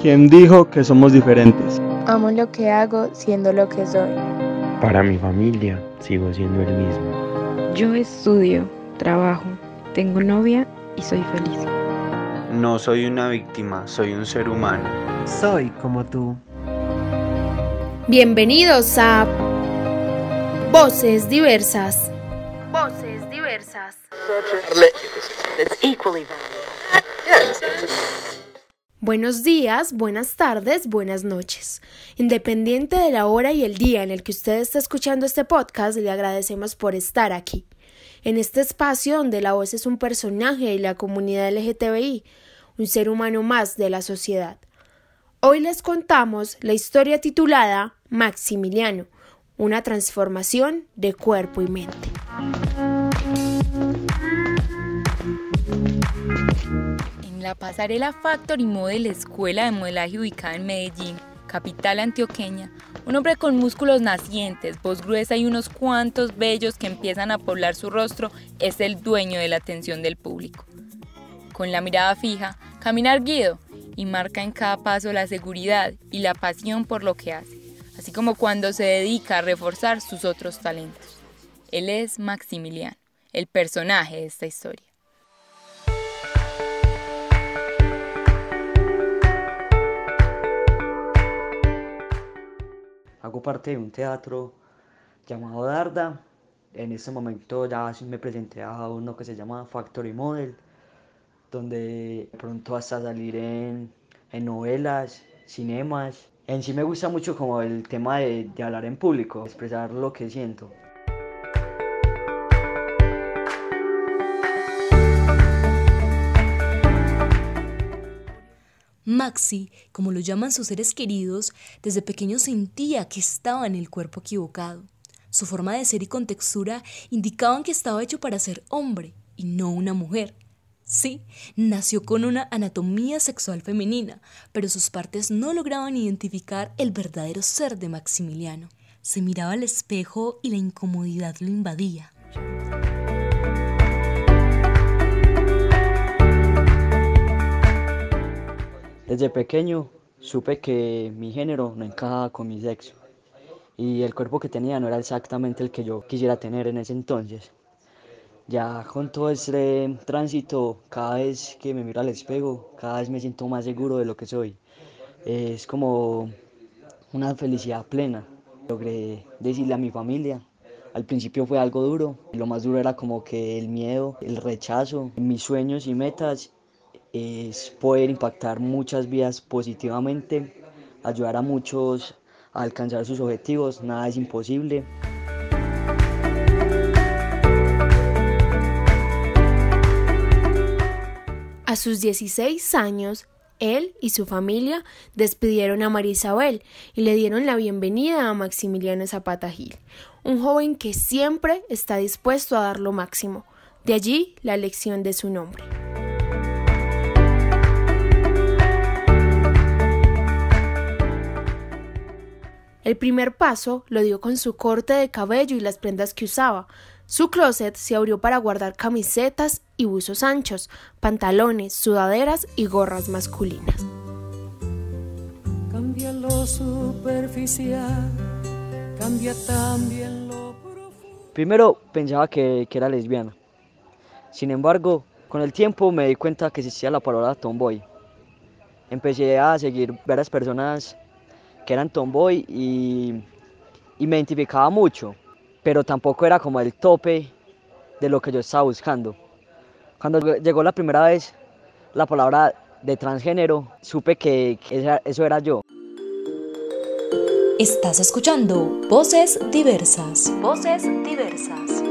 ¿Quién dijo que somos diferentes? Amo lo que hago siendo lo que soy. Para mi familia sigo siendo el mismo. Yo estudio, trabajo, tengo novia y soy feliz. No soy una víctima, soy un ser humano. Soy como tú. Bienvenidos a Voces Diversas. Voces Diversas. Buenos días, buenas tardes, buenas noches. Independiente de la hora y el día en el que usted está escuchando este podcast, le agradecemos por estar aquí. En este espacio donde la voz es un personaje de la comunidad LGTBI, un ser humano más de la sociedad. Hoy les contamos la historia titulada Maximiliano, una transformación de cuerpo y mente. La pasarela Factory Model Escuela de Modelaje ubicada en Medellín, capital antioqueña, un hombre con músculos nacientes, voz gruesa y unos cuantos bellos que empiezan a poblar su rostro es el dueño de la atención del público. Con la mirada fija, camina erguido y marca en cada paso la seguridad y la pasión por lo que hace, así como cuando se dedica a reforzar sus otros talentos. Él es Maximiliano, el personaje de esta historia. Hago parte de un teatro llamado Darda. En este momento ya me presenté a uno que se llama Factory Model, donde pronto hasta salir en, en novelas, cinemas. En sí me gusta mucho como el tema de, de hablar en público, expresar lo que siento. Maxi, como lo llaman sus seres queridos, desde pequeño sentía que estaba en el cuerpo equivocado. Su forma de ser y contextura indicaban que estaba hecho para ser hombre y no una mujer. Sí, nació con una anatomía sexual femenina, pero sus partes no lograban identificar el verdadero ser de Maximiliano. Se miraba al espejo y la incomodidad lo invadía. Desde pequeño supe que mi género no encajaba con mi sexo y el cuerpo que tenía no era exactamente el que yo quisiera tener en ese entonces. Ya con todo este tránsito, cada vez que me miro al espejo, cada vez me siento más seguro de lo que soy. Es como una felicidad plena. Logré decirle a mi familia. Al principio fue algo duro, lo más duro era como que el miedo, el rechazo, mis sueños y metas es poder impactar muchas vidas positivamente, ayudar a muchos a alcanzar sus objetivos, nada es imposible. A sus 16 años, él y su familia despidieron a María Isabel y le dieron la bienvenida a Maximiliano Zapata Gil, un joven que siempre está dispuesto a dar lo máximo. De allí la elección de su nombre. El primer paso lo dio con su corte de cabello y las prendas que usaba. Su closet se abrió para guardar camisetas y buzos anchos, pantalones, sudaderas y gorras masculinas. Cambia lo superficial, cambia también lo profundo. Primero pensaba que, que era lesbiana. Sin embargo, con el tiempo me di cuenta que existía la palabra tomboy. Empecé a seguir varias personas que eran tomboy y, y me identificaba mucho, pero tampoco era como el tope de lo que yo estaba buscando. Cuando llegó la primera vez la palabra de transgénero, supe que, que eso era yo. Estás escuchando Voces Diversas. Voces Diversas.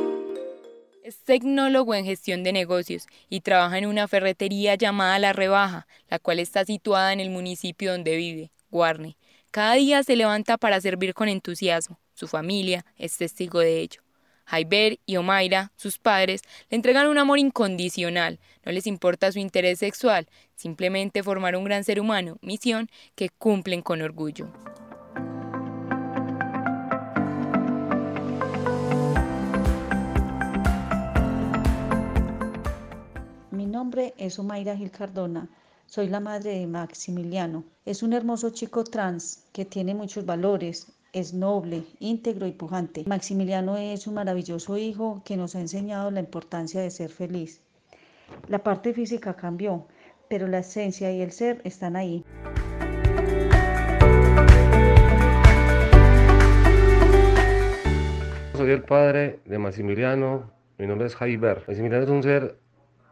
Es tecnólogo en gestión de negocios y trabaja en una ferretería llamada La Rebaja, la cual está situada en el municipio donde vive, Guarne. Cada día se levanta para servir con entusiasmo. Su familia es testigo de ello. Jaiber y Omaira, sus padres, le entregan un amor incondicional. No les importa su interés sexual, simplemente formar un gran ser humano, misión que cumplen con orgullo. Mi nombre es Omaira Gil Cardona. Soy la madre de Maximiliano. Es un hermoso chico trans que tiene muchos valores, es noble, íntegro y pujante. Maximiliano es un maravilloso hijo que nos ha enseñado la importancia de ser feliz. La parte física cambió, pero la esencia y el ser están ahí. Soy el padre de Maximiliano, mi nombre es Jaiber. Maximiliano es un ser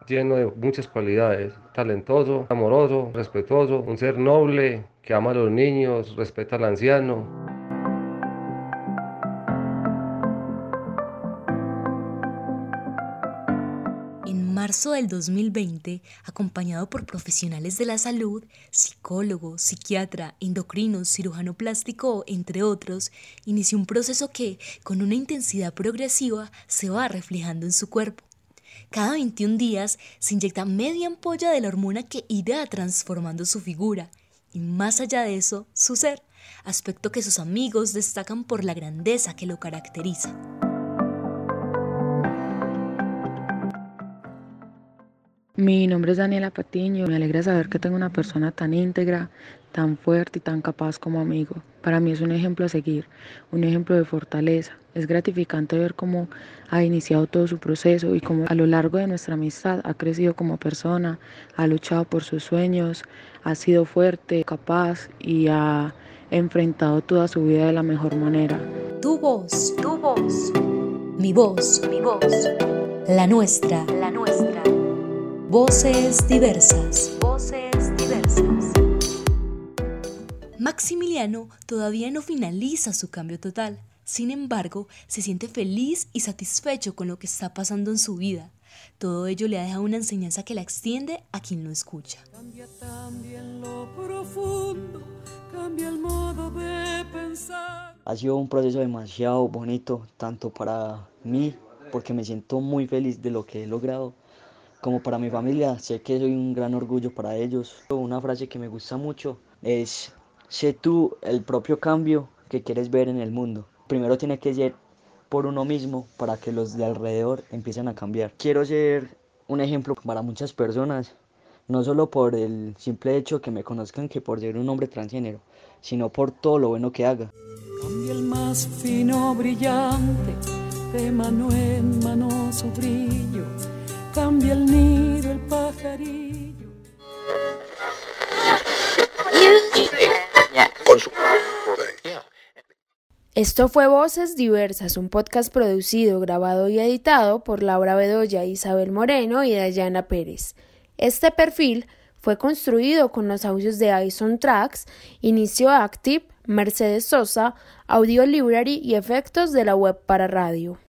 lleno de muchas cualidades, talentoso, amoroso, respetuoso, un ser noble que ama a los niños, respeta al anciano. marzo del 2020, acompañado por profesionales de la salud, psicólogo, psiquiatra, endocrino, cirujano plástico, entre otros, inició un proceso que, con una intensidad progresiva, se va reflejando en su cuerpo. Cada 21 días se inyecta media ampolla de la hormona que irá transformando su figura y más allá de eso, su ser, aspecto que sus amigos destacan por la grandeza que lo caracteriza. Mi nombre es Daniela Patiño. Me alegra saber que tengo una persona tan íntegra, tan fuerte y tan capaz como amigo. Para mí es un ejemplo a seguir, un ejemplo de fortaleza. Es gratificante ver cómo ha iniciado todo su proceso y cómo a lo largo de nuestra amistad ha crecido como persona, ha luchado por sus sueños, ha sido fuerte, capaz y ha enfrentado toda su vida de la mejor manera. Tu voz, tu voz, mi voz, mi voz, la nuestra, la nuestra. Voces diversas. Voces diversas. Maximiliano todavía no finaliza su cambio total. Sin embargo, se siente feliz y satisfecho con lo que está pasando en su vida. Todo ello le ha dejado una enseñanza que la extiende a quien lo escucha. Cambia también lo profundo, cambia el modo de pensar. Ha sido un proceso demasiado bonito, tanto para mí, porque me siento muy feliz de lo que he logrado, como para mi familia, sé que soy un gran orgullo para ellos. Una frase que me gusta mucho es, sé tú el propio cambio que quieres ver en el mundo. Primero tiene que ser por uno mismo para que los de alrededor empiecen a cambiar. Quiero ser un ejemplo para muchas personas, no solo por el simple hecho que me conozcan que por ser un hombre transgénero, sino por todo lo bueno que haga. Cambia el más fino brillante, de mano en mano su brillo cambia el nido el pajarillo. Esto fue Voces Diversas, un podcast producido, grabado y editado por Laura Bedoya, Isabel Moreno y Dayana Pérez. Este perfil fue construido con los audios de Ison Tracks, Inicio Active, Mercedes Sosa, Audio Library y efectos de la web para radio.